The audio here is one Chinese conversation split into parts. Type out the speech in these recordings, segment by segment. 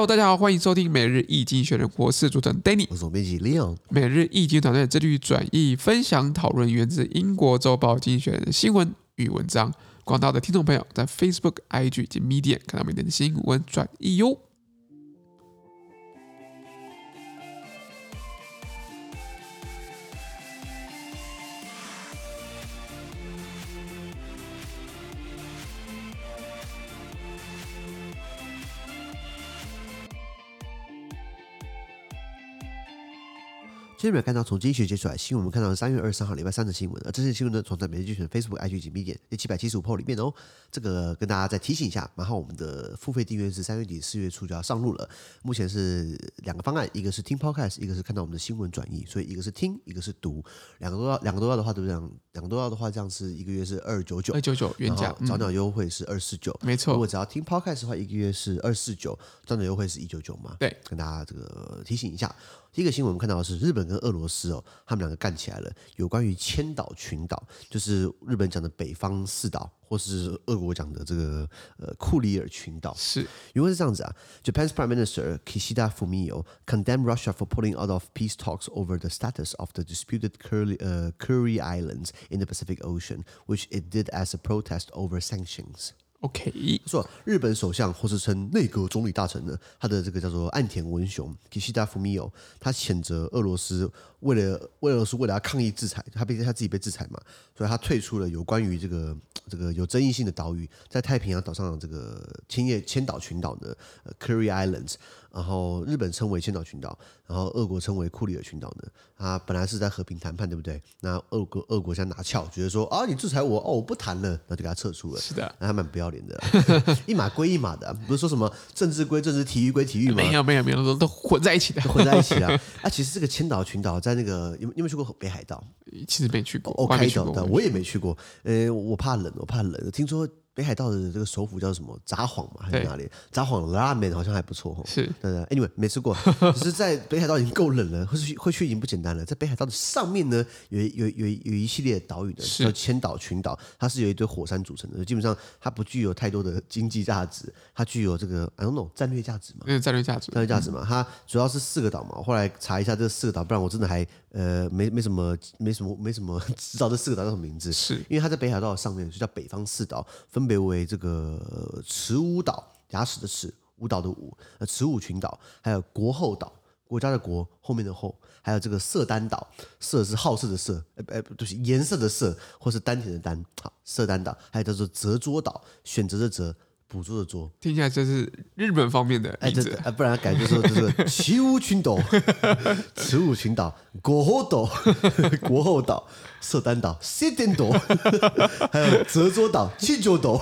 Hello，大家好，欢迎收听每日易经济学人，我是主持人 Danny，我是总编辑 Leon。每日易经团队致力于转译、分享、讨论源自英国周报《经济学人》的新闻与文章。广大的听众朋友在 Facebook、IG 及 Medium 看到每天的新闻转译哟。今天没有看到从经济学接出来新闻，我们看到三月二十三号礼拜三的新闻，而这些新闻呢，从在每日精选 Facebook、IG 及 Medium 第七百七十五 PO 里面哦。这个跟大家再提醒一下，然后我们的付费订阅是三月底四月初就要上路了。目前是两个方案，一个是听 Podcast，一个是看到我们的新闻转译，所以一个是听，一个是读，两个都要，两个都要的话，对不对？两个都要的话，这样是一个月是二九九，二九九原价，早鸟优惠是二四九，没错。如果只要听 Podcast 的话，一个月是二四九，早鸟优惠是一九九嘛？对，跟大家这个提醒一下。第一个新闻我们看到的是日本跟俄罗斯哦，他们两个干起来了，有关于千岛群岛，就是日本讲的北方四岛，或是俄国讲的这个呃库里尔群岛。是，因为是这样子啊，Japan's Prime Minister Kishida Fumio condemned Russia for pulling out of peace talks over the status of the disputed Kuril 呃 Kuril Islands in the Pacific Ocean, which it did as a protest over sanctions. OK，说日本首相或是称内阁总理大臣呢，他的这个叫做岸田文雄 Kishida Fumio，他谴责俄罗斯为了俄罗斯为了要抗议制裁，他毕竟他自己被制裁嘛，所以他退出了有关于这个这个有争议性的岛屿，在太平洋岛上的这个千叶千岛群岛的 Curry Islands。然后日本称为千岛群岛，然后俄国称为库里尔群岛呢。啊本来是在和平谈判，对不对？那俄国俄国想拿翘，觉得说啊，你制裁我哦，我不谈了，那就给他撤出了。是的，那还蛮不要脸的，一码归一码的，不是说什么政治归政治，体育归体育吗？没有没有没有，都都混在一起的，混在一起啊。啊，其实这个千岛群岛在那个有有没有去过北海道？其实没去过，OK 的，我也没去过。呃，我怕冷，我怕冷。听说。北海道的这个首府叫什么？札幌嘛，还是哪里？札幌拉面好像还不错哈。是，对对。Anyway，没吃过，只是在北海道已经够冷了，会去会去已经不简单了。在北海道的上面呢，有有有有一系列的岛屿的，叫千岛群岛，它是由一堆火山组成的。基本上它不具有太多的经济价值，它具有这个 I don't know 战略价值嘛？嗯，战略价值，战略价值嘛。它主要是四个岛嘛。我后来查一下这四个岛，不然我真的还呃没没什么没什么没什么知道这四个岛叫什么名字。是因为它在北海道上面，就叫北方四岛，分别为这个。呃，池屋岛，牙齿的齿，舞岛的舞，呃，池舞群岛，还有国后岛，国家的国，后面的后，还有这个色丹岛，色是好色的色，哎哎，不对，颜色的色，或是丹田的丹，好，色丹岛，还有叫做泽捉岛，选择的择。捕捉的捉，听起来这是日本方面的哎，这啊，不然改就说就是奇武群岛、齐武群岛、国后岛、国后岛、色丹岛、西丹岛，还有泽州岛、七州岛，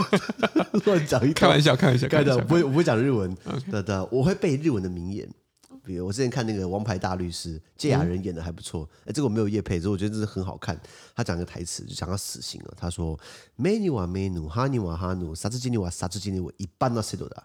乱讲一开玩笑，开玩笑，开玩笑，我不会，我不会讲日文。对对，我会背日文的名言。比如我之前看那个《王牌大律师》，谢雅人演的还不错。哎、嗯，这个我没有叶配，所以我觉得这是很好看。他讲个台词，就讲到死刑了。他说：“美女哇美女，哈尼哇哈努，杀子金尼哇杀子金尼我一般都是多的。”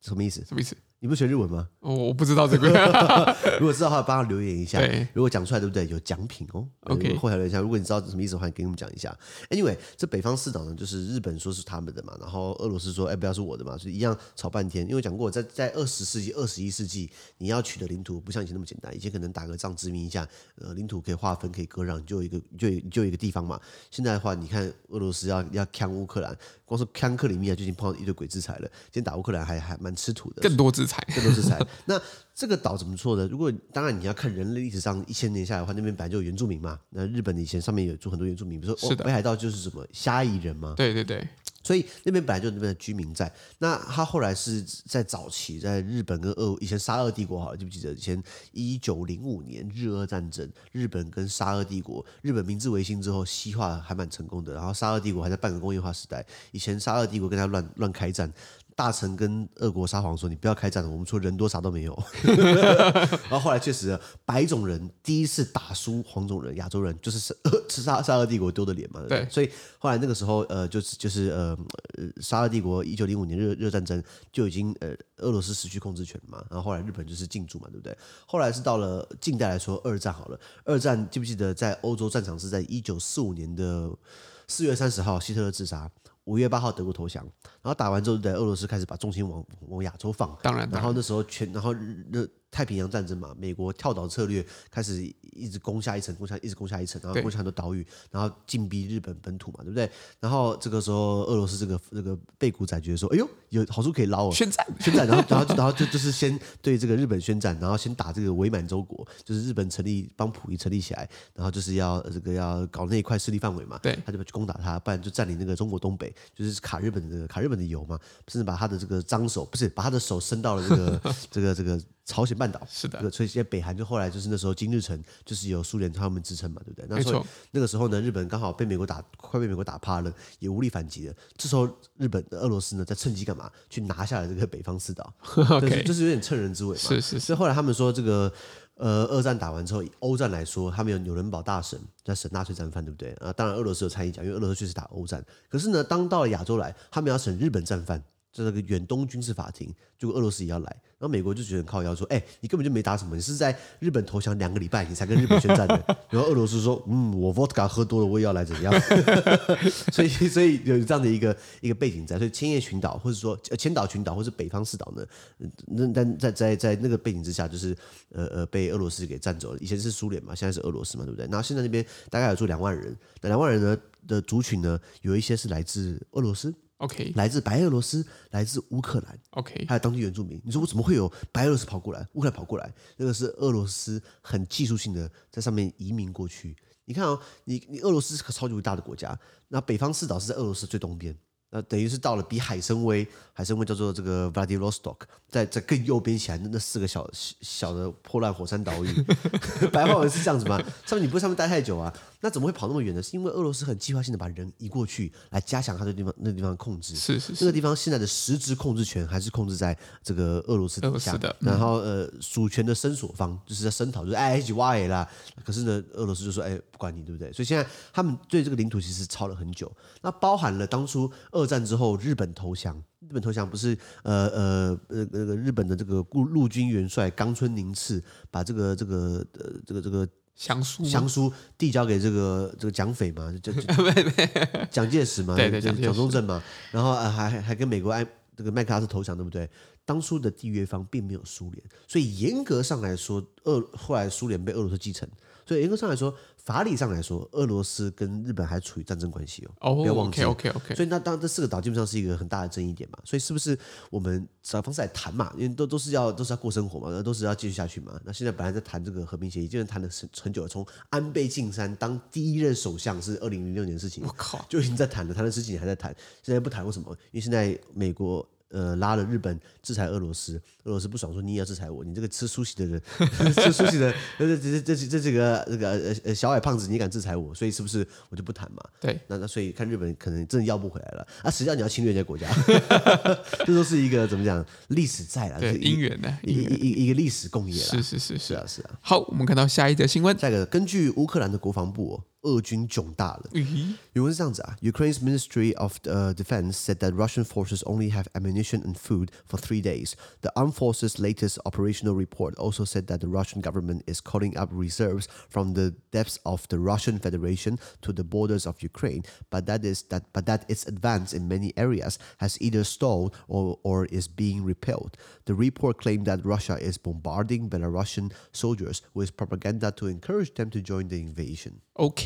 什么意思？什么意思？你不学日文吗？哦，我不知道这个。如果知道的话，帮他留言一下。对如果讲出来，对不对？有奖品哦。OK，后台留言一下。如果你知道什么意思的话，你跟我们讲一下。Anyway，这北方四岛呢，就是日本说是他们的嘛，然后俄罗斯说，哎，不要是我的嘛，所以一样吵半天。因为讲过，在在二十世纪、二十一世纪，你要取得领土不像以前那么简单。以前可能打个仗殖民一下，呃，领土可以划分、可以割让，就有一个就就有一个地方嘛。现在的话，你看俄罗斯要要呛乌克兰，光是呛克里米亚就已经碰到一堆鬼制裁了。今天打乌克兰还还蛮吃土的，更多制裁，更多是财。那这个岛怎么做的？如果当然你要看人类历史上一千年下来的话，那边本来就有原住民嘛。那日本以前上面有住很多原住民，比如说、哦、北海道就是什么虾夷人嘛。对对对，所以那边本来就有那边的居民在。那他后来是在早期，在日本跟俄以前沙俄帝国，好了，记不记得以前一九零五年日俄战争，日本跟沙俄帝国，日本明治维新之后西化还蛮成功的，然后沙俄帝国还在半个工业化时代。以前沙俄帝国跟他乱乱开战。大臣跟俄国沙皇说：“你不要开战了，我们除了人多啥都没有。”然后后来确实，白种人第一次打输黄种人，亚洲人就是是沙沙俄帝国丢的脸嘛。对，所以后来那个时候，呃，就是就是呃，沙俄帝国一九零五年热热战争就已经呃俄罗斯失去控制权嘛。然后后来日本就是进驻嘛，对不对？后来是到了近代来说，二战好了。二战记不记得在欧洲战场是在一九四五年的四月三十号，希特勒自杀。五月八号德国投降，然后打完之后，在俄罗斯开始把重心往往亚洲放。当然，然。后那时候全，然后那。太平洋战争嘛，美国跳岛策略开始一直攻下一层，攻下一直攻下一层，然后攻下很多岛屿，然后进逼日本本土嘛，对不对？然后这个时候俄罗斯这个这个被古仔觉得说，哎呦，有好处可以捞哦，宣战，宣战，然后然后 然后就就是先对这个日本宣战，然后先打这个伪满洲国，就是日本成立帮溥仪成立起来，然后就是要这个要搞那一块势力范围嘛，对，他就去攻打他，不然就占领那个中国东北，就是卡日本的卡日本的油嘛，甚至把他的这个脏手不是把他的手伸到了这个这个 这个。朝鲜半岛是的，所以现在北韩就后来就是那时候金日成就是由苏联他们支撑嘛，对不对？那时候那个时候呢，日本刚好被美国打，快被美国打趴了，也无力反击了。这时候日本的俄罗斯呢，在趁机干嘛？去拿下了这个北方四岛，就是就是有点趁人之危嘛。是是是。所以后来他们说，这个呃，二战打完之后，欧战来说，他们有纽伦堡大审在审纳粹战犯，对不对？啊，当然俄罗斯有参与讲，因为俄罗斯确实打欧战。可是呢，当到了亚洲来，他们要审日本战犯，这个远东军事法庭，结果俄罗斯也要来。然后美国就觉得很靠腰说：“哎，你根本就没打什么，你是在日本投降两个礼拜，你才跟日本宣战的。”然后俄罗斯说：“嗯，我 vodka 喝多了，我也要来怎样？” 所以，所以有这样的一个一个背景在。所以，千叶群岛，或者说千岛群岛，或是北方四岛呢，那但在在在那个背景之下，就是呃呃被俄罗斯给占走了。以前是苏联嘛，现在是俄罗斯嘛，对不对？然后现在那边大概有住两万人，那两万人呢的族群呢，有一些是来自俄罗斯。OK，来自白俄罗斯，来自乌克兰，OK，还有当地原住民。你说我怎么会有白俄罗斯跑过来，乌克兰跑过来？那个是俄罗斯很技术性的在上面移民过去。你看哦，你你俄罗斯是个超级大的国家，那北方四岛是在俄罗斯最东边。那等于是到了比海参崴，海参崴叫做这个 Vladivostok，在在更右边起来的那四个小小的破烂火山岛屿，白话文是这样子吗？上面你不会上面待太久啊？那怎么会跑那么远呢？是因为俄罗斯很计划性的把人移过去，来加强他的地方那个地方控制。是是是，那个地方现在的实质控制权还是控制在这个俄罗斯底下的。然后呃，主权的申索方就是在声讨，就是哎一起挖啦。可是呢，俄罗斯就说哎不管你对不对？所以现在他们对这个领土其实吵了很久。那包含了当初二战之后日本投降，日本投降不是呃呃呃那个日本的这个陆陆军元帅冈村宁次把这个这个呃这个这个降书降书递交给这个这个蒋匪嘛，就 蒋介石嘛，对对蒋蒋中正嘛，然后呃还还跟美国爱这个麦克阿瑟投降，对不对？当初的缔约方并没有苏联，所以严格上来说，俄后来苏联被俄罗斯继承，所以严格上来说。法理上来说，俄罗斯跟日本还处于战争关系哦，oh, 不要忘记。OK OK OK。所以那当这四个岛基本上是一个很大的争议点嘛，所以是不是我们找方式来谈嘛？因为都都是要都是要过生活嘛，那都是要继续下去嘛。那现在本来在谈这个和平协议，就是谈了很很久了，从安倍晋三当第一任首相是二零零六年的事情，我靠，就已经在谈了，谈了十几年还在谈，现在不谈为什么？因为现在美国。呃，拉了日本制裁俄罗斯，俄罗斯不爽说你也要制裁我，你这个吃苏西的人，吃苏西的，这这这这这几个这个呃呃小矮胖子，你敢制裁我，所以是不是我就不谈嘛？对，那那所以看日本可能真的要不回来了啊！实际上你要侵略人家国家，这都是一个怎么讲历史在了，对，因缘的，一一一个历史共业了是是是是啊是啊。好，我们看到下一则新闻，下一个根据乌克兰的国防部、哦。俄军窘大了。原文是这样子啊，Ukraine's Ministry of the Defense said that Russian forces only have ammunition and food for three days. The armed forces' latest operational report also said that the Russian government is calling up reserves from the depths of the Russian Federation to the borders of Ukraine, but that is that but that its advance in many areas has either stalled or or is being repelled. The report claimed that Russia is bombarding Belarusian soldiers with propaganda to encourage them to join the invasion.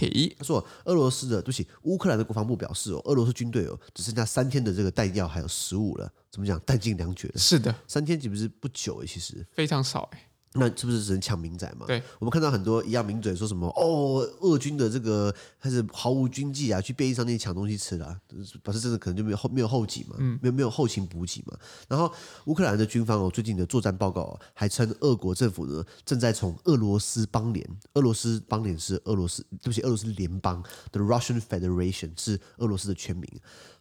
OK，他说俄罗斯的，对不起，乌克兰的国防部表示哦，俄罗斯军队哦，只剩下三天的这个弹药还有食物了，怎么讲，弹尽粮绝了。是的，三天岂不是不久诶，其实非常少诶。那是不是只能抢民宅嘛？对，我们看到很多一样名嘴说什么哦，俄军的这个开始毫无军纪啊，去便利商店抢东西吃了，啊，表示真的可能就没有后没有后继嘛，嗯，没有没有后勤补给嘛。然后乌克兰的军方哦，最近的作战报告，哦，还称俄国政府呢正在从俄罗斯邦联，俄罗斯邦联是俄罗斯，对不起，俄罗斯联邦，The Russian Federation 是俄罗斯的全名。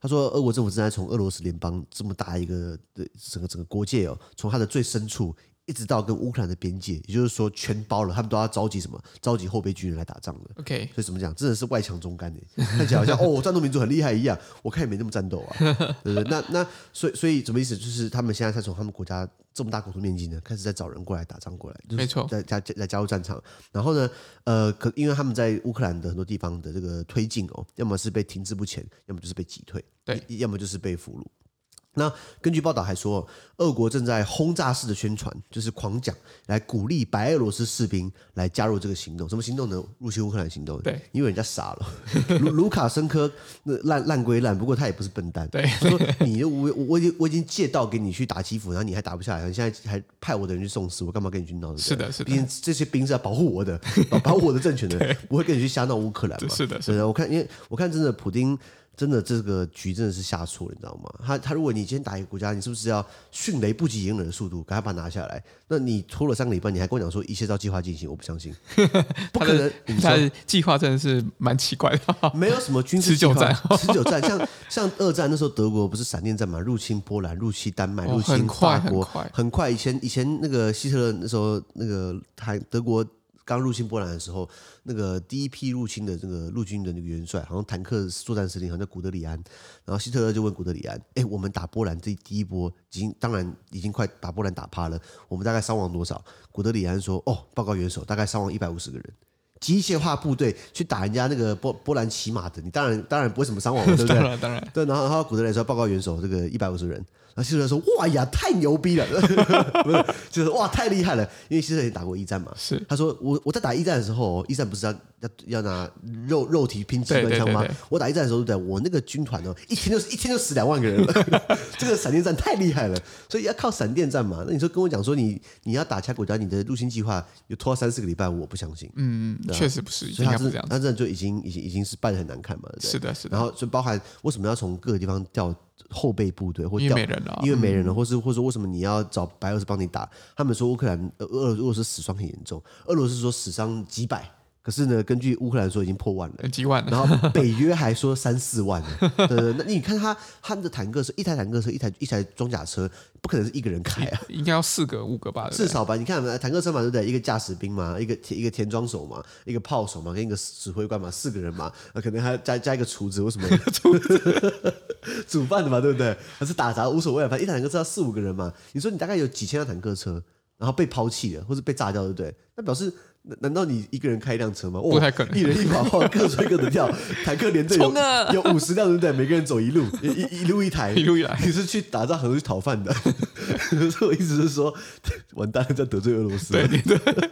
他说，俄国政府正在从俄罗斯联邦这么大一个的整个整个国界哦，从它的最深处。一直到跟乌克兰的边界，也就是说全包了，他们都要召集什么？召集后备军人来打仗了。OK，所以怎么讲？真的是外强中干的，看起来好像哦，战斗民族很厉害一样。我看也没那么战斗啊，对不对？那那所以所以什么意思？就是他们现在才从他们国家这么大国土面积呢，开始在找人过来打仗过来，就是、没错，在加来加入战场。然后呢，呃，可因为他们在乌克兰的很多地方的这个推进哦，要么是被停滞不前，要么就是被击退，对，要么就是被俘虏。那根据报道还说，俄国正在轰炸式的宣传，就是狂讲，来鼓励白俄罗斯士兵来加入这个行动。什么行动呢？入侵乌克兰行动。对，因为人家傻了。卢卢卡申科那烂烂归烂，不过他也不是笨蛋。对，他说你我我已经我已经借道给你去打基辅，然后你还打不下来，你现在还派我的人去送死，我干嘛跟你去闹？是的，是的。毕竟这些兵是要保护我的，保保护我的政权的，不会跟你去瞎闹乌克兰嘛。是的，是的。我看，因为我看真的普丁。真的这个局真的是下错了，你知道吗？他他如果你今天打一个国家，你是不是要迅雷不及掩耳的速度，赶快把它拿下来？那你拖了三个礼拜，你还跟我讲说一切照计划进行，我不相信，不可能。他的计划真的是蛮奇怪的，没有什么军事持久战，持久战，像像二战那时候德国不是闪电战嘛，入侵波兰，入侵丹麦，入侵法国，很快，很快。以前以前那个希特勒那时候那个还德国。刚入侵波兰的时候，那个第一批入侵的这个陆军的那个元帅，好像坦克作战司令，好像叫古德里安。然后希特勒就问古德里安：“哎，我们打波兰这第一波，已经当然已经快把波兰打趴了，我们大概伤亡多少？”古德里安说：“哦，报告元首，大概伤亡一百五十个人。机械化部队去打人家那个波波兰骑马的，你当然当然不会什么伤亡，对不对？当然，当然。对，然后然后古德里安说：报告元首，这个一百五十人。”然后希特勒说：“哇呀，太牛逼了！不是，就是哇，太厉害了！因为希特勒也打过一战嘛。是，他说我我在打一战的时候，一战不是要要要拿肉肉体拼机关枪吗？我打一战的时候，对我那个军团哦，一天就一天就死两万个人了。这个闪电战太厉害了，所以要靠闪电战嘛。那你说跟我讲说你你要打其他国家，你的入侵计划有拖三四个礼拜，我不相信。嗯嗯，确实不是，所以他是他这样就已经已经已经是败的很难看嘛。是的，是的。然后就包含为什么要从各个地方调。后备部队或调，因为没人了，因为没人了，嗯、或是或者说为什么你要找白俄罗斯帮你打？他们说乌克兰、俄俄罗斯死伤很严重，俄罗斯说死伤几百。可是呢，根据乌克兰说已经破万了，几万了。然后北约还说三四万了。对，对，对，那你看他他们的坦克车，一台坦克车，一台一台装甲车，不可能是一个人开啊，应该要四个五个吧？至少吧？你看坦克车嘛，对不对？一个驾驶兵嘛，一个一个田装手嘛，一个炮手嘛，跟一个指挥官嘛，四个人嘛，那可能还加加一个厨子，为什么？厨子 煮饭的嘛，对不对？还是打杂无所谓，反正一台坦克车要四五个人嘛。你说你大概有几千辆坦克车，然后被抛弃了，或者被炸掉，对不对？那表示。难道你一个人开一辆车吗？不太可能，一人一把，各吹各的跳。坦克连队有有五十辆，对不对？每个人走一路，一一路一台，一路一台。你是去打仗，还是去讨饭的？所以我意思是说，完蛋了，在得罪俄罗斯。对对对，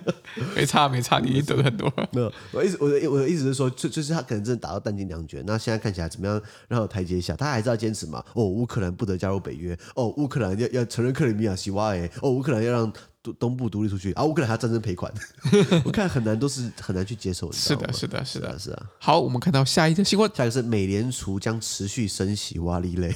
没差没差，你已经得罪很多。没有，我意思我的我的意思是说，就就是他可能真的打到弹尽粮绝。那现在看起来怎么样？让有台阶下，他还是要坚持嘛？哦，乌克兰不得加入北约。哦，乌克兰要要承认克里米亚西瓦哎。哦，乌克兰要让。东东部独立出去啊！乌克兰还战争赔款，我看很难，都是很难去接受。是的，是的，是的，是啊。好，我们看到下一个新闻，下一个是美联储将持续升息，哇哩嘞！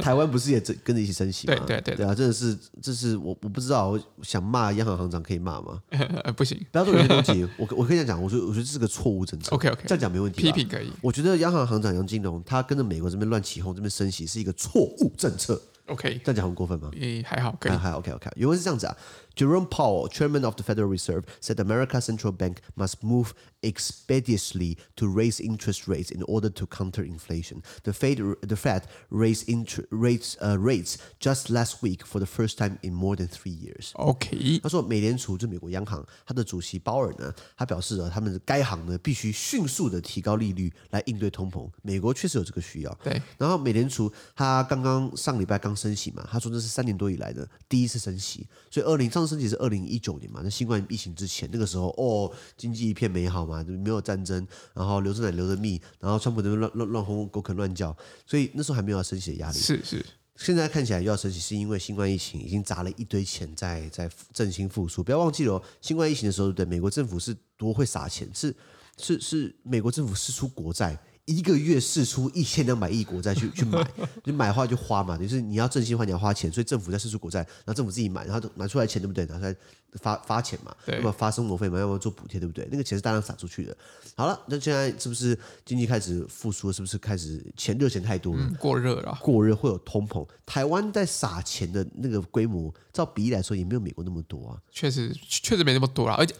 台湾不是也跟着一起升息吗？对对对，对啊，真的是，这是我我不知道，我想骂央行行长可以骂吗？不行，不要做人身攻击。我我跟你讲，我觉得我觉得这是个错误政策。OK OK，这样讲没问题。批评可以。我觉得央行行长杨金龙他跟着美国这边乱起哄，这边升息是一个错误政策。OK，这样讲很过分吗？嗯，还好，可以，还好。OK OK，原文是这样子啊。Jerome Powell, chairman of the Federal Reserve, said America's central bank must move expeditiously to raise interest rates in order to counter inflation. The Fed, the Fed raised inter, rates, uh, rates just last week for the first time in more than three years. OK，他说美联储就美国央行，他的主席鲍尔呢，他表示了他们该行呢必须迅速的提高利率来应对通膨。美国确实有这个需要。对，然后美联储他刚刚上礼拜刚升息嘛，他说这是三年多以来的第一次升息，所以二零上 升息是二零一九年嘛，那新冠疫情之前那个时候哦，经济一片美好嘛，就没有战争，然后流着奶流着蜜，然后川普那边乱乱乱哄狗啃乱叫，所以那时候还没有要升息的压力。是是，现在看起来又要升息，是因为新冠疫情已经砸了一堆钱在在振兴复苏。不要忘记了，新冠疫情的时候，对美国政府是多会撒钱，是是是美国政府是出国债。一个月释出一千两百亿国债去去买，你买的话就花嘛，就是你要振兴的话你要花钱，所以政府在释出国债，然后政府自己买，然后拿出来钱对不对？拿出来发发钱嘛，要么发生活费嘛，要么做补贴对不对？那个钱是大量撒出去的。好了，那现在是不是经济开始复苏了？是不是开始钱热钱太多了？嗯、过热了，过热会有通膨。台湾在撒钱的那个规模，照比例来说也没有美国那么多啊。确实，确实没那么多了，而且。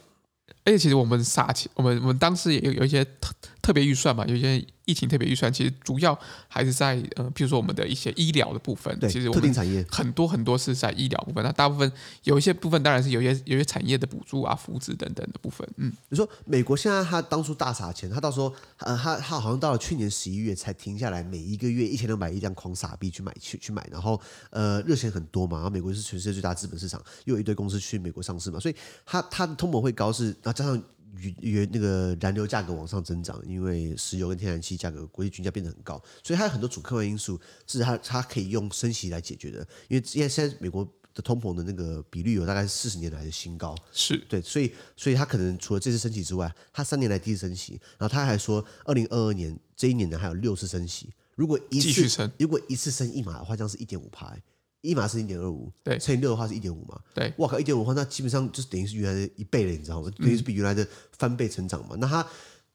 而且其实我们撒钱，我们我们当时也有有一些特特别预算嘛，有一些疫情特别预算，其实主要还是在呃，譬如说我们的一些医疗的部分。对，其实特定产业很多很多是在医疗部分，那大部分有一些部分当然是有一些有一些产业的补助啊、扶持等等的部分。嗯，你说美国现在他当初大撒钱，他到时候呃，他他好像到了去年十一月才停下来，每一个月一千两百亿这样狂撒币去买去去买，然后呃热钱很多嘛，然后美国是全世界最大资本市场，又有一堆公司去美国上市嘛，所以他他的通膨会高是，然后加上。原原那个燃油价格往上增长，因为石油跟天然气价格国际均价变得很高，所以它有很多主客观因素是它它可以用升息来解决的。因为现在现在美国的通膨的那个比率有大概是四十年来的新高，是对，所以所以它可能除了这次升息之外，它三年来第一次升息，然后他还说二零二二年这一年呢还有六次升息，如果一次如果一次升一码的话，将是一点五趴。一码是零点二五，对，乘以六的话是一点五嘛，对，哇靠，一点五的话，那基本上就是等于是原来的一倍了，你知道吗？等于是比原来的翻倍成长嘛。嗯、那他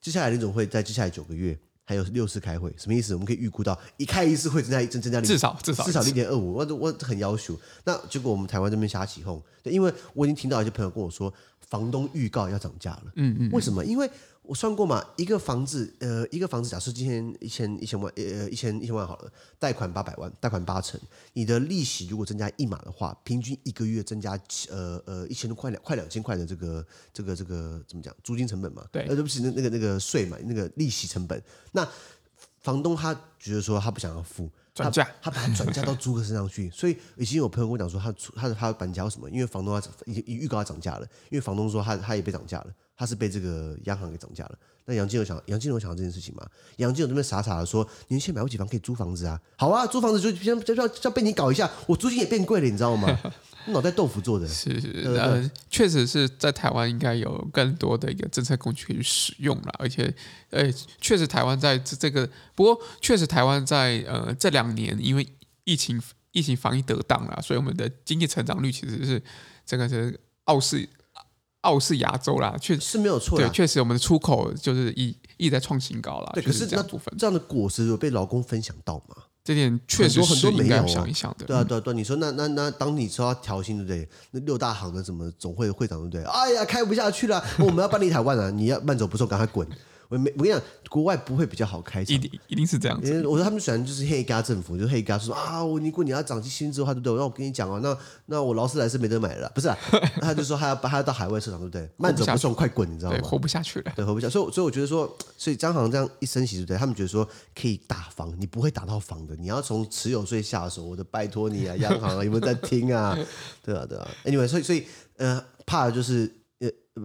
接下来联总会在接下来九个月还有六次开会，什么意思？我们可以预估到一开一次会增加一增增加零，至少至少至少零点二五，我我很要求。那结果我们台湾这边瞎起哄，因为我已经听到一些朋友跟我说，房东预告要涨价了，嗯，嗯嗯，为什么？因为我算过嘛，一个房子，呃，一个房子，假设今天一千一千万，呃，一千一千万好了，贷款八百万，贷款八成，你的利息如果增加一码的话，平均一个月增加，呃呃，一千多块两，快两千块的这个这个这个怎么讲？租金成本嘛，对，呃，对不起，那那个那个税嘛，那个利息成本，那房东他觉得说他不想要付，转嫁，他把它转嫁到租客身上去，所以已经有朋友跟我讲说他，他他他搬家为什么？因为房东他已经预告要涨价了，因为房东说他他也被涨价了。他是被这个央行给涨价了。那杨金有想，杨金有想到这件事情嘛？杨金有这边傻傻的说，年轻买不起房可以租房子啊。好啊，租房子就先就要就要被你搞一下，我租金也变贵了，你知道吗？脑袋豆腐做的。是是，呃，确实是在台湾应该有更多的一个政策工具可以使用了，而且，呃，确实台湾在这这个，不过确实台湾在呃这两年因为疫情疫情防疫得当了，所以我们的经济成长率其实是这个是傲视。傲视亚洲啦，确实是没有错。对，确实我们的出口就是一一直在创新高了。对，可是那部分这样的果实有被劳工分享到吗？这点确实很多没有想一想的。对啊，对啊，对，你说那那那，当你说要调薪，对不对？那六大行的什么总会会长，对不对？哎呀，开不下去了，我们要搬离台湾啊！你要慢走不送，赶快滚！我没我跟你讲，国外不会比较好开，一定一定是这样子。我说他们喜欢就是黑嘎政府，就黑嘎说啊，我如果你要涨薪资的话，对不对？那我跟你讲啊，那那我劳斯莱斯没得买了，不是、啊？他就说他要他要到海外市场，对不对？慢走不送，快滚，你知道吗？活不下去了，对，活不下去。所以所以我觉得说，所以央行这样一升息，对不对？他们觉得说可以打房，你不会打到房的，你要从持有税下手。我的拜托你啊，央行啊，有没有在听啊？对啊，对啊。Anyway，所以所以呃，怕的就是。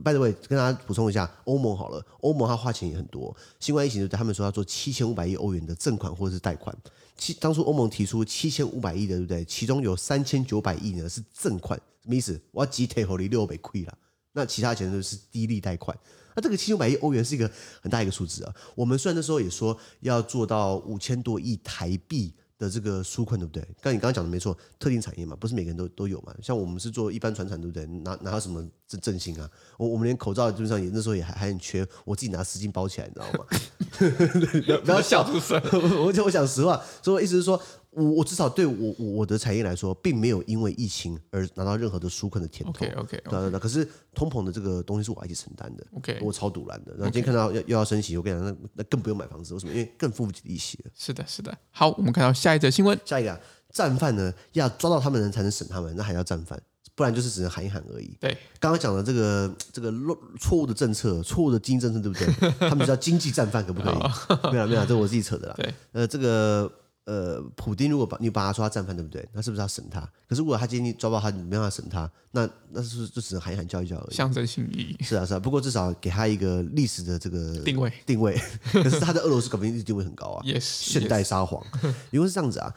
By the way，跟大家补充一下，欧盟好了，欧盟它花钱也很多。新冠疫情，他们说要做七千五百亿欧元的赠款或者是贷款。其当初欧盟提出七千五百亿的，对不对？其中有三千九百亿呢是赠款，什么意思？我要集体合理六百亏了。那其他钱都是低利贷款。那这个七千五百亿欧元是一个很大一个数字啊。我们虽然那时候也说要做到五千多亿台币。的这个纾困对不对？刚你刚刚讲的没错，特定产业嘛，不是每个人都都有嘛。像我们是做一般传产，对不对？哪哪有什么振振兴啊？我我们连口罩基本上也那时候也还还很缺，我自己拿丝巾包起来，你知道吗？不要笑出声。我我讲实话，所以我意思是说。我我至少对我我的产业来说，并没有因为疫情而拿到任何的纾困的甜头。OK OK，对对对。可是通膨的这个东西是我一起承担的。OK，我超堵然的。然后今天看到要又要升息，我跟你讲，那那更不用买房子，为什么？因为更付不起利息了。是的，是的。好，我们看到下一则新闻。下一个啊，战犯呢，要抓到他们人才能审他们，那还要战犯，不然就是只能喊一喊而已。对，刚刚讲的这个这个错误的政策，错误的经济政策，对不对？他们叫经济战犯，可不可以？没有没有，这我自己扯的啦。对，呃，这个。呃，普丁如果把你把他抓他战犯，对不对？那是不是要审他？可是如果他今天抓到他，你没办法审他，那那是不是就只能喊一喊叫一叫而已？象征性意义。是啊是啊，不过至少给他一个历史的这个定位定位。可是他在俄罗斯革命定位很高啊，Yes, 现代沙皇。因为 yes. 是这样子啊，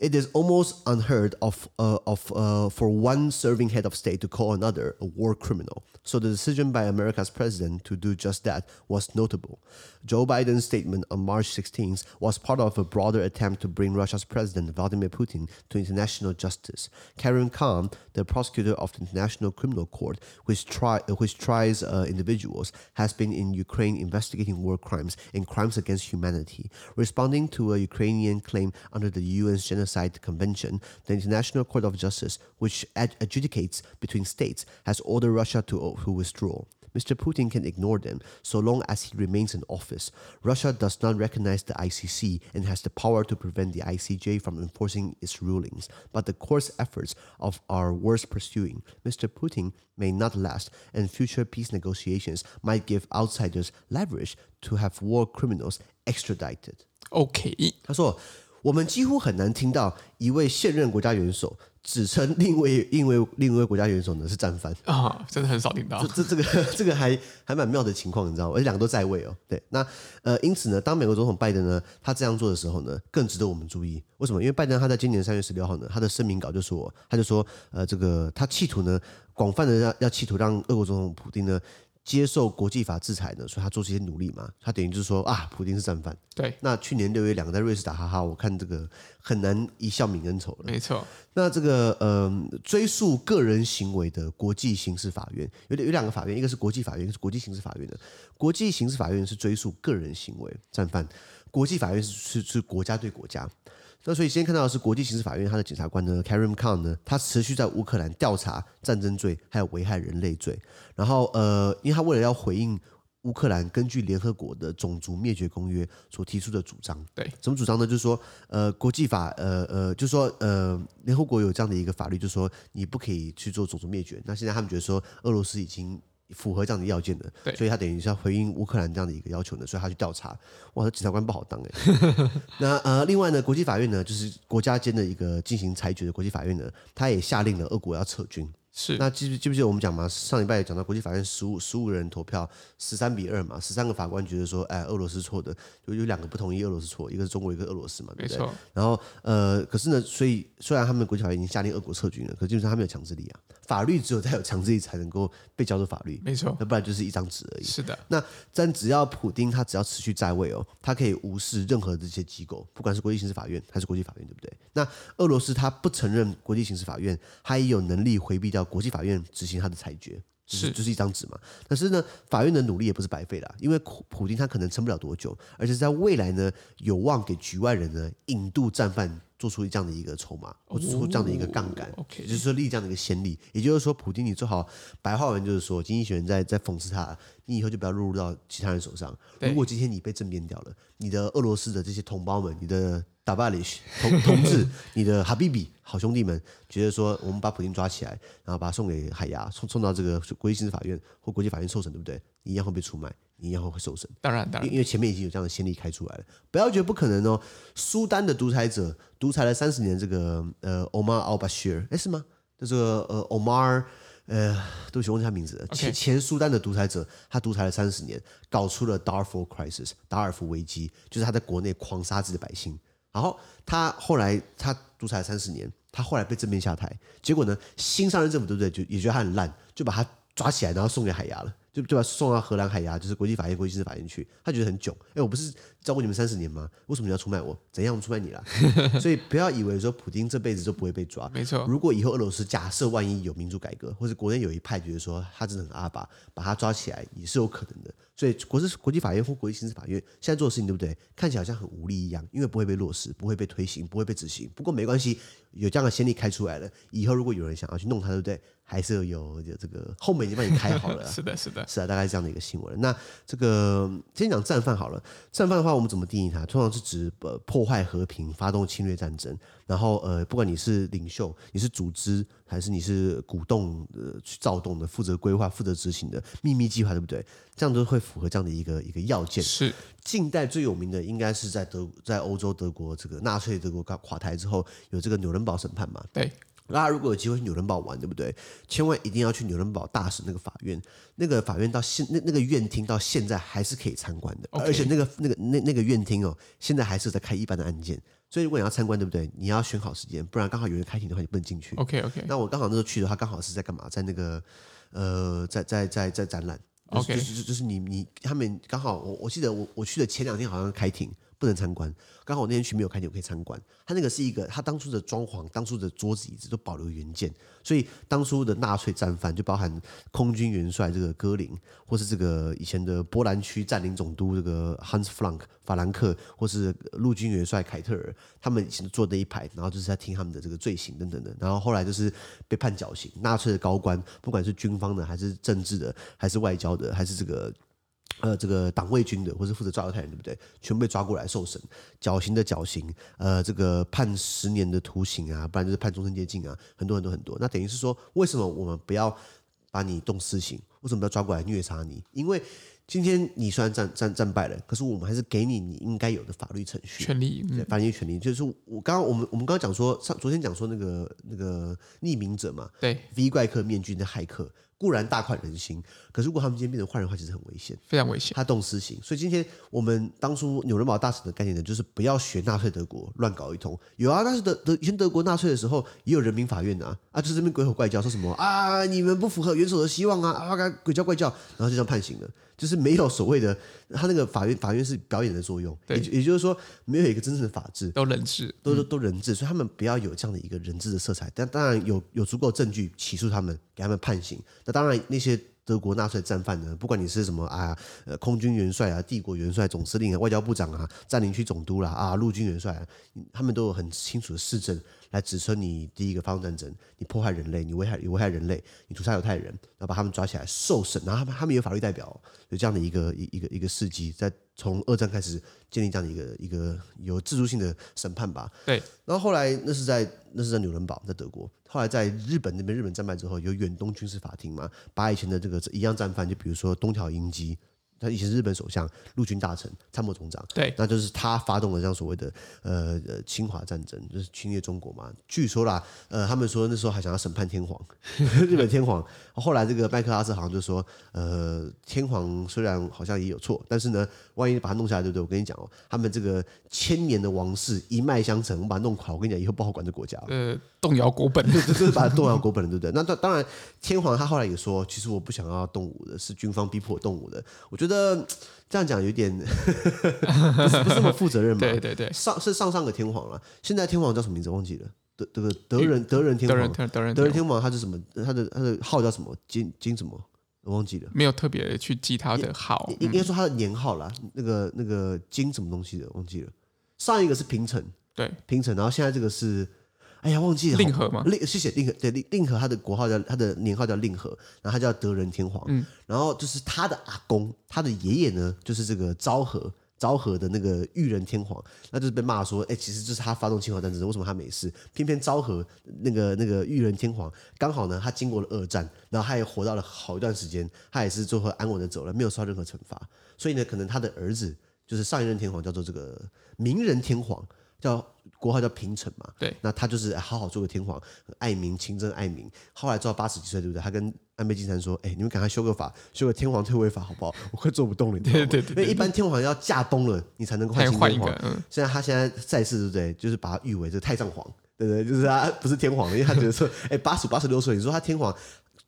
It is almost unheard of, uh, of uh, for one serving head of state to call another a war criminal. So the decision by America's president to do just that was notable. Joe Biden's statement on March 16th was part of a broader attempt to bring Russia's president Vladimir Putin to international justice. Karim Khan, the prosecutor of the International Criminal Court, which, try, which tries uh, individuals, has been in Ukraine investigating war crimes and crimes against humanity. Responding to a Ukrainian claim under the UN's Genocide Convention, the International Court of Justice, which ad- adjudicates between states, has ordered Russia to, uh, to withdraw. Mr. Putin can ignore them so long as he remains in office. Russia does not recognize the ICC and has the power to prevent the ICJ from enforcing its rulings. But the court's efforts of are worth pursuing. Mr. Putin may not last, and future peace negotiations might give outsiders leverage to have war criminals extradited. OK，他说：“我们几乎很难听到一位现任国家元首。”指称另一位、另一位、另一位国家元首呢是战犯啊，真的很少听到。这、这、这个、这个还还蛮妙的情况，你知道吗？而且两个都在位哦。对，那呃，因此呢，当美国总统拜登呢，他这样做的时候呢，更值得我们注意。为什么？因为拜登他在今年三月十六号呢，他的声明稿就说，他就说，呃，这个他企图呢，广泛的要要企图让俄国总统普京呢。接受国际法制裁呢，所以他做这些努力嘛，他等于就是说啊，普丁是战犯。对，那去年六月两个在瑞士打哈哈，我看这个很难一笑泯恩仇了。没错，那这个呃，追溯个人行为的国际刑事法院有有两个法院，一个是国际法院，一个是国际刑事法院的。国际刑事法院是追溯个人行为战犯，国际法院是是是国家对国家。那所以先看到的是国际刑事法院，他的检察官呢，Karim Khan 呢，他持续在乌克兰调查战争罪，还有危害人类罪。然后呃，因为他为了要回应乌克兰根据联合国的种族灭绝公约所提出的主张，对，什么主张呢？就是说呃，国际法呃呃，就是说呃，联合国有这样的一个法律，就是说你不可以去做种族灭绝。那现在他们觉得说俄罗斯已经。符合这样的要件的，所以他等于是要回应乌克兰这样的一个要求呢，所以他去调查。哇，这检察官不好当哎。那呃，另外呢，国际法院呢，就是国家间的一个进行裁决的国际法院呢，他也下令了俄国要撤军。是，那记不记不记得我们讲嘛？上礼拜也讲到国际法院十五十五个人投票，十三比二嘛，十三个法官觉得说，哎，俄罗斯错的，就有两个不同意俄罗斯错，一个是中国，一个俄罗斯嘛，对不对？然后呃，可是呢，所以虽然他们国际法院已经下令俄国撤军了，可是基本上他没有强制力啊。法律只有在有强制力才能够被叫做法律，没错，那不然就是一张纸而已。是的。那但只要普丁他只要持续在位哦，他可以无视任何这些机构，不管是国际刑事法院还是国际法院，对不对？那俄罗斯他不承认国际刑事法院，他也有能力回避掉国际法院执。行他的裁决，就是就是一张纸嘛。但是呢，法院的努力也不是白费的，因为普普京他可能撑不了多久，而且在未来呢，有望给局外人呢引渡战犯，做出这样的一个筹码，或者出这样的一个杠杆，哦 okay、就是说立这样的一个先例。也就是说，普京你最好白话文就是说，经济学人在在讽刺他，你以后就不要落入到其他人手上。如果今天你被政变掉了，你的俄罗斯的这些同胞们，你的。达巴里什同同志，你的哈比比好兄弟们觉得说，我们把普京抓起来，然后把他送给海牙，送送到这个国际刑事法院或国际法院受审，对不对？你一样会被出卖，你一样会受审。当然，当然，因为前面已经有这样的先例开出来了。不要觉得不可能哦。苏丹的独裁者独裁了三十年，这个呃，Omar al-Bashir，哎，是吗？这个呃，Omar，呃，对不起，忘记他名字了。前前苏丹的独裁者，他独裁了三十年，搞出了 Darfur Crisis，达尔福危机，就是他在国内狂杀自己的百姓。然后他后来他独裁三十年，他后来被正面下台，结果呢，新上任政府对不对？就也觉得他很烂，就把他抓起来，然后送给海牙了，就就把他送到荷兰海牙，就是国际法院、国际刑事法院去。他觉得很囧，哎，我不是照顾你们三十年吗？为什么你要出卖我？怎样出卖你了？所以不要以为说普京这辈子就不会被抓。没错，如果以后俄罗斯假设万一有民主改革，或者国内有一派觉得说他真的很阿巴，把他抓起来也是有可能的。所以国际国际法院或国际刑事法院现在做的事情对不对？看起来好像很无力一样，因为不会被落实，不会被推行，不会被执行。不过没关系，有这样的先例开出来了，以后如果有人想要去弄他，对不对？还是有有这个后面已经帮你开好了。是的，是的，是啊，大概这样的一个新闻。那这个先讲战犯好了，战犯的话我们怎么定义它？通常是指呃破坏和平、发动侵略战争，然后呃不管你是领袖、你是组织，还是你是鼓动呃去躁动的、负责规划、负责执行的秘密计划，对不对？这样都会符合这样的一个一个要件。是近代最有名的，应该是在德在欧洲德国这个纳粹德国垮垮台之后，有这个纽伦堡审判嘛？对。大家如果有机会去纽伦堡玩，对不对？千万一定要去纽伦堡大使那个法院，那个法院到现那那个院厅到现在还是可以参观的.而且那个那个那那个院厅哦，现在还是在开一般的案件。所以如果你要参观，对不对？你要选好时间，不然刚好有人开庭的话，你不能进去。OK OK。那我刚好那时候去的话，刚好是在干嘛？在那个呃，在在在在展览。OK。就是就是就是你你他们刚好我我记得我我去的前两天好像开庭。不能参观，刚好我那天去没有看见，我可以参观。他那个是一个，他当初的装潢、当初的桌子椅子都保留原件，所以当初的纳粹战犯就包含空军元帅这个戈林，或是这个以前的波兰区占领总督这个 Hans Frank 法兰克，或是陆军元帅凯特尔，他们以前坐那一排，然后就是在听他们的这个罪行等等的，然后后来就是被判绞刑。纳粹的高官，不管是军方的，还是政治的，还是外交的，还是这个。呃，这个党卫军的，或是负责抓犹太人，对不对？全部被抓过来受审，绞刑的绞刑，呃，这个判十年的徒刑啊，不然就是判终身监禁啊，很多很多很多。那等于是说，为什么我们不要把你动私刑？为什么不要抓过来虐杀你？因为今天你虽然战战战败了，可是我们还是给你你应该有的法律程序、权利、对，法律权利。就是我刚刚我们我们刚刚讲说，上昨天讲说那个那个匿名者嘛，对，V 怪客面具的骇客。固然大快人心，可是如果他们今天变成坏人的话，其实很危险，非常危险。他动私刑，所以今天我们当初纽伦堡大使的概念呢，就是不要学纳粹德国乱搞一通。有啊，但是德德以前德国纳粹的时候也有人民法院啊，啊，就是这边鬼吼怪叫说什么啊，你们不符合元首的希望啊，啊，鬼叫怪叫，然后就这样判刑了。就是没有所谓的，他那个法院法院是表演的作用，也也就是说没有一个真正的法治，都人治，都都都人治，所以他们不要有这样的一个人治的色彩。但当然有有足够证据起诉他们，给他们判刑。那当然那些。德国纳粹战犯呢？不管你是什么啊，呃，空军元帅啊，帝国元帅、总司令啊，外交部长啊，占领区总督啦啊，陆军元帅啊，他们都有很清楚的市政来指称你第一个发动战争，你迫害人类，你危害你危害人类，你屠杀犹太人，然后把他们抓起来受审，然后他们他们有法律代表，有这样的一个一一个一个事迹，在从二战开始建立这样的一个一个有制度性的审判吧。对，然后后来那是在那是在纽伦堡，在德国。后来在日本那边，日本战败之后，有远东军事法庭嘛，把以前的这个一样战犯，就比如说东条英机。他以前是日本首相、陆军大臣、参谋总长，对，那就是他发动了这样所谓的呃呃侵华战争，就是侵略中国嘛。据说啦，呃，他们说那时候还想要审判天皇，日本天皇。后来这个麦克阿瑟好像就说，呃，天皇虽然好像也有错，但是呢，万一把他弄下来，对不对？我跟你讲哦，他们这个千年的王室一脉相承，我把他弄垮，我跟你讲，以后不好管这国家。呃，动摇国本，对，就是把他动摇国本了，对不对？那当当然，天皇他后来也说，其实我不想要动武的，是军方逼迫我动武的。我觉得。觉得这样讲有点 不是不是那么负责任嘛？对对对，上是上上个天皇了，现在天皇叫什么名字忘记了？德这个德仁德仁天皇，德仁德仁天皇他是什么？他的他的号叫什么？金金什么？我忘记了，没有特别去记他的号，应该说他的年号啦。那个那个金什么东西的忘记了？上一个是平成，对平成，然后现在这个是。哎呀，忘记了。令和吗？令谢谢令和，对令令和，他的国号叫他的年号叫令和，然后他叫德仁天皇。嗯，然后就是他的阿公，他的爷爷呢，就是这个昭和昭和的那个裕仁天皇，那就是被骂说，哎，其实就是他发动侵华战争，为什么他没事？偏偏昭和那个那个裕仁天皇刚好呢，他经过了二战，然后他也活到了好一段时间，他也是最后安稳的走了，没有受到任何惩罚。所以呢，可能他的儿子就是上一任天皇叫做这个明仁天皇。叫国号叫平成嘛，对，那他就是好好做个天皇，爱民勤政爱民。后来做到八十几岁，对不对？他跟安倍晋三说：“哎，你们赶快修个法，修个天皇退位法，好不好？我快做不动了。”对对对，对，因为一般天皇要驾崩了，你才能够换新天皇。嗯，现在他现在在世，对不对？就是把他誉为这太上皇，对不对？就是他不是天皇，因为他觉得说，哎，八十八十六岁，你说他天皇，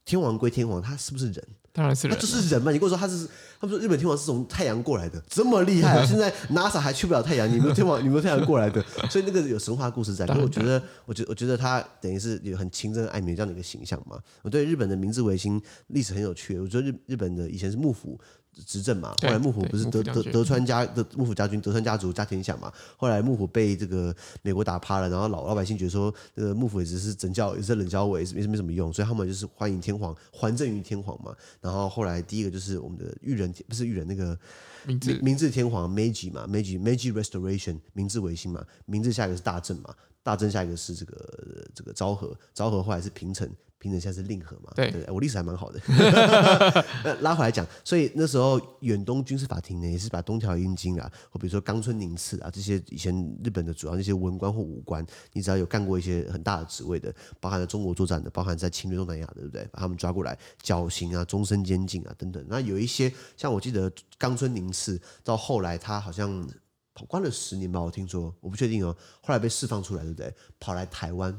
天皇归天皇，他是不是人？当然是人，他就是人嘛。你跟我说他是，他们说日本天皇是从太阳过来的，这么厉害啊！现在 NASA 还去不了太阳，你们天皇，你们太阳过来的，所以那个有神话故事在。所以我觉得，我觉我觉得他等于是有很清正爱民这样的一个形象嘛。我对日本的明治维新历史很有趣，我觉得日日本的以前是幕府。执政嘛，后来幕府不是德德德川家的幕府家军，德川家族家天下嘛。后来幕府被这个美国打趴了，然后老老百姓觉得说，这个幕府也只是整教，也是冷教委，也是没没什么用，所以他们就是欢迎天皇，还政于天皇嘛。然后后来第一个就是我们的裕仁，不是裕仁那个明治明治天皇 Meiji 嘛，Meiji Meiji Restoration 明治维新嘛，明治下一个是大正嘛。大正下一个是这个这个昭和，昭和后来是平成。平成现在是令和嘛？对，对，我历史还蛮好的。那拉回来讲，所以那时候远东军事法庭呢，也是把东条英机啊，或比如说冈村宁次啊这些以前日本的主要那些文官或武官，你只要有干过一些很大的职位的，包含了中国作战的，包含在侵略东南亚的，对不对？把他们抓过来绞刑啊、终身监禁啊等等。那有一些像我记得冈村宁次到后来他好像关了十年吧，我听说，我不确定哦。后来被释放出来，对不对？跑来台湾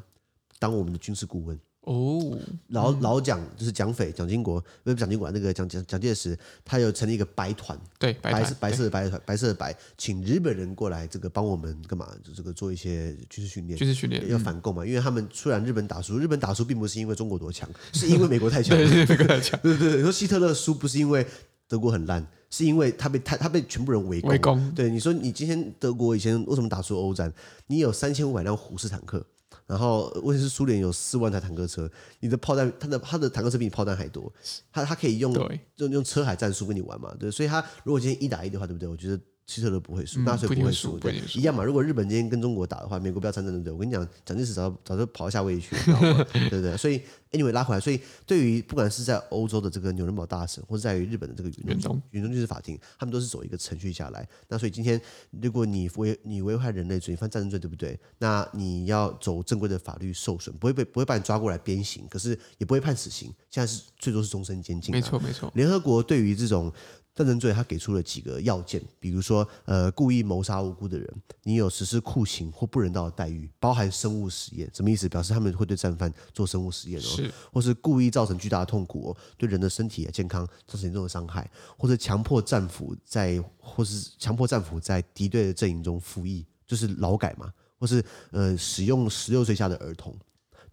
当我们的军事顾问。哦，老老蒋就是蒋匪，蒋经国不是蒋经国那个蒋蒋蒋介石，他有成立一个白团，对，白色白色的白团，白色的白，请日本人过来这个帮我们干嘛？就这个做一些军事训练，军事训练要反共嘛？因为他们虽然日本打输，日本打输并不是因为中国多强，是因为 美国太强，对，美国太强。对对对，说希特勒输不是因为德国很烂，是因为他被他他被全部人围攻。围攻。对，你说你今天德国以前为什么打输欧战？你有三千五百辆虎式坦克。然后，问题是苏联有四万台坦克车，你的炮弹，他的他的坦克车比你炮弹还多，他他可以用用用车海战术跟你玩嘛？对，所以他如果今天一打一的话，对不对？我觉得。希特勒不会输，纳粹不会输，对，一样嘛。如果日本今天跟中国打的话，美国不要参战，对不对？我跟你讲，蒋介石早早就跑到夏威夷去了，对不对？所以，anyway 拉回来，所以对于不管是在欧洲的这个纽伦堡大审，或者在于日本的这个远东远东军事法庭，他们都是走一个程序下来。那所以今天，如果你违你危害人类罪，你犯战争罪，对不对？那你要走正规的法律受损，不会被不会把你抓过来鞭刑，可是也不会判死刑。现在是最多是终身监禁。没错，没错。联合国对于这种。战争罪，他给出了几个要件，比如说，呃，故意谋杀无辜的人，你有实施酷刑或不人道的待遇，包含生物实验，什么意思？表示他们会对战犯做生物实验哦，是，或是故意造成巨大的痛苦哦，对人的身体啊健康造成严重的伤害，或者强迫战俘在，或是强迫战俘在敌对的阵营中服役，就是劳改嘛，或是呃使用十六岁以下的儿童，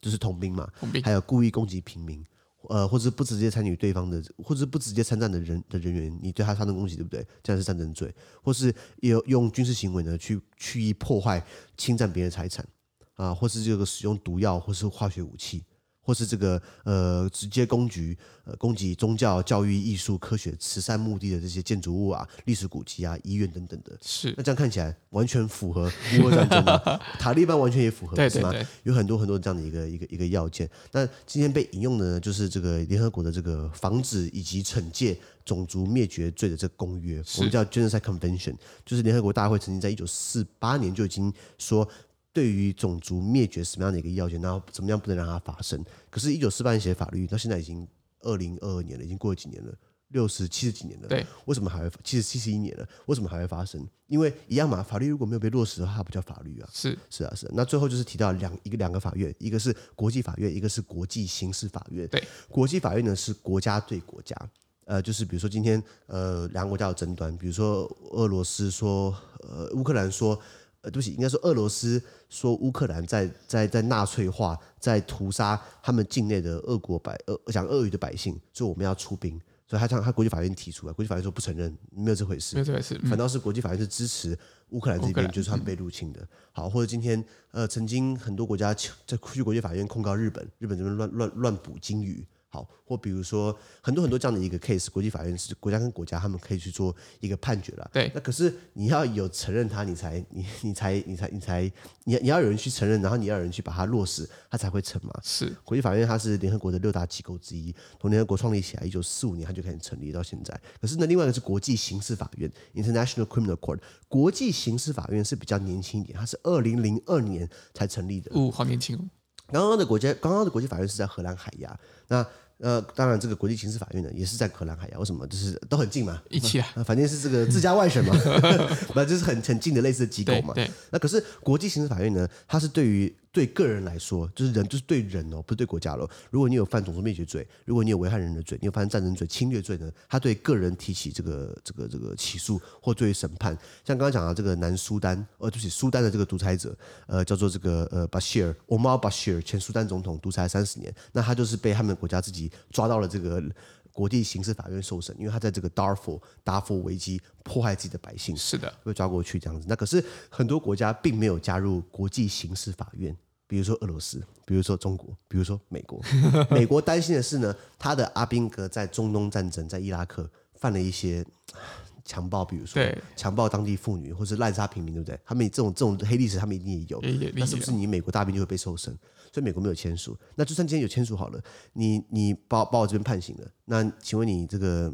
就是童兵嘛，兵，还有故意攻击平民。呃，或者不直接参与对方的，或者不直接参战的人的人员，你对他发动攻击，对不对？这样是战争罪，或是有用军事行为呢去去破坏、侵占别人财产啊，或是这个使用毒药或是化学武器。或是这个呃，直接攻击呃，攻击宗教、教育、艺术、科学、慈善目的的这些建筑物啊、历史古迹啊、医院等等的，是那这样看起来完全符合乌俄战争的 塔利班完全也符合，对对对是吗？有很多很多这样的一个一个一个要件。那今天被引用的呢，就是这个联合国的这个防止以及惩戒种族灭绝罪的这个公约，我们叫 Genocide Convention，就是联合国大会曾经在一九四八年就已经说。对于种族灭绝什么样的一个要件，然后怎么样不能让它发生？可是，一九四八年写的法律，到现在已经二零二二年了，已经过了几年了，六十七十几年了。对，为什么还会七十七十一年了？为什么还会发生？因为一样嘛，法律如果没有被落实的话，它不叫法律啊。是是啊是啊。那最后就是提到两一个两个法院，一个是国际法院，一个是国际刑事法院。对，国际法院呢是国家对国家，呃，就是比如说今天呃两个国家有争端，比如说俄罗斯说呃乌克兰说。呃，对不起，应该说俄罗斯说乌克兰在在在纳粹化，在屠杀他们境内的俄国百俄讲俄语的百姓，所以我们要出兵。所以他向他国际法院提出来，国际法院说不承认，没有这回事，没有这回事，反倒是国际法院是支持乌克兰这边，就是他们被入侵的。好，或者今天呃，曾经很多国家在去国际法院控告日本，日本这边乱乱乱捕鲸鱼。好，或比如说很多很多这样的一个 case，国际法院是国家跟国家他们可以去做一个判决了。对，那可是你要有承认它，你才你你才你才你才你你要有人去承认，然后你要有人去把它落实，它才会成嘛。是，国际法院它是联合国的六大机构之一，从联合国创立起来，一九四五年它就开始成立到现在。可是呢，另外一个是国际刑事法院 （International Criminal Court），国际刑事法院是比较年轻一点，它是二零零二年才成立的。哦，好年轻哦。刚刚的国家，刚刚的国际法院是在荷兰海牙。那呃，当然，这个国际刑事法院呢，也是在荷兰海牙。为什么？就是都很近嘛，一起啊。反正是这个自家外省嘛，那就是很很近的类似的机构嘛。对。那可是国际刑事法院呢，它是对于。对个人来说，就是人，就是对人哦，不是对国家喽。如果你有犯种族灭绝罪，如果你有危害人的罪，你有犯战争罪、侵略罪呢，他对个人提起这个、这个、这个起诉或作为审判。像刚刚讲的这个南苏丹，呃，就是苏丹的这个独裁者，呃，叫做这个呃巴希尔，Omar Bashir，前苏丹总统，独裁三十年，那他就是被他们国家自己抓到了这个。国际刑事法院受审，因为他在这个达尔富达富危机迫害自己的百姓，是的，被抓过去这样子。那可是很多国家并没有加入国际刑事法院，比如说俄罗斯，比如说中国，比如说美国。美国担心的是呢，他的阿宾格在中东战争，在伊拉克犯了一些强暴，比如说强暴当地妇女，或是滥杀平民，对不对？他们这种这种黑历史，他们一定也有。那是不是你美国大兵就会被搜身？所以美国没有签署。那就算今天有签署好了，你你把把我这边判刑了，那请问你这个？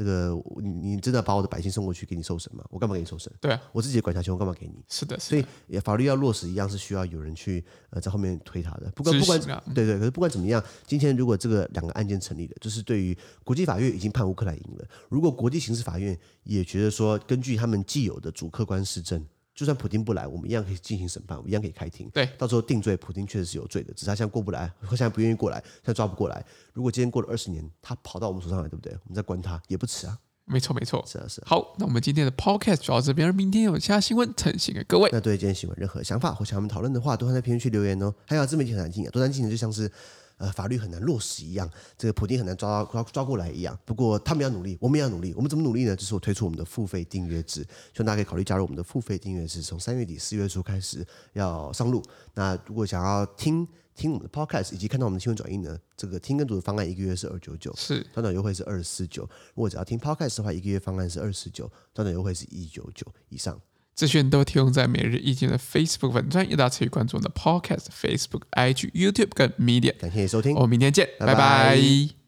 这个你你真的把我的百姓送过去给你受审吗？我干嘛给你受审？对啊，我自己的管辖权我干嘛给你？是的，是的，所以也法律要落实一样是需要有人去呃在后面推他的。不管不管对对，可是不管怎么样，今天如果这个两个案件成立了，就是对于国际法院已经判乌克兰赢了。如果国际刑事法院也觉得说，根据他们既有的主客观事证。就算普京不来，我们一样可以进行审判，我们一样可以开庭。对，到时候定罪，普京确实是有罪的，只是他现在过不来，他现在不愿意过来，现在抓不过来。如果今天过了二十年，他跑到我们手上来，对不对？我们再关他也不迟啊。没错，没错，是啊，是啊。好，那我们今天的 podcast 就到这边，明天有其他新闻呈现给各位。那对今天新闻任何想法或想我们讨论的话，都会在评论区留言哦。还有自媒体很难进啊，多难进的就像是。呃，法律很难落实一样，这个普丁很难抓抓抓过来一样。不过他们要努力，我们也要努力。我们怎么努力呢？就是我推出我们的付费订阅制，希望大家可以考虑加入我们的付费订阅制。从三月底四月初开始要上路。那如果想要听听我们的 podcast 以及看到我们的新闻转译呢，这个听跟读的方案一个月是二九九，是短短优惠是二四九。如果只要听 podcast 的话，一个月方案是二十九，短短优惠是一九九以上。资讯都提供在每日一经的 Facebook 粉专，也大家持续关注我们的 Podcast、Facebook、IG、YouTube 跟 Media。感谢收听，我们明天见，拜拜。拜拜。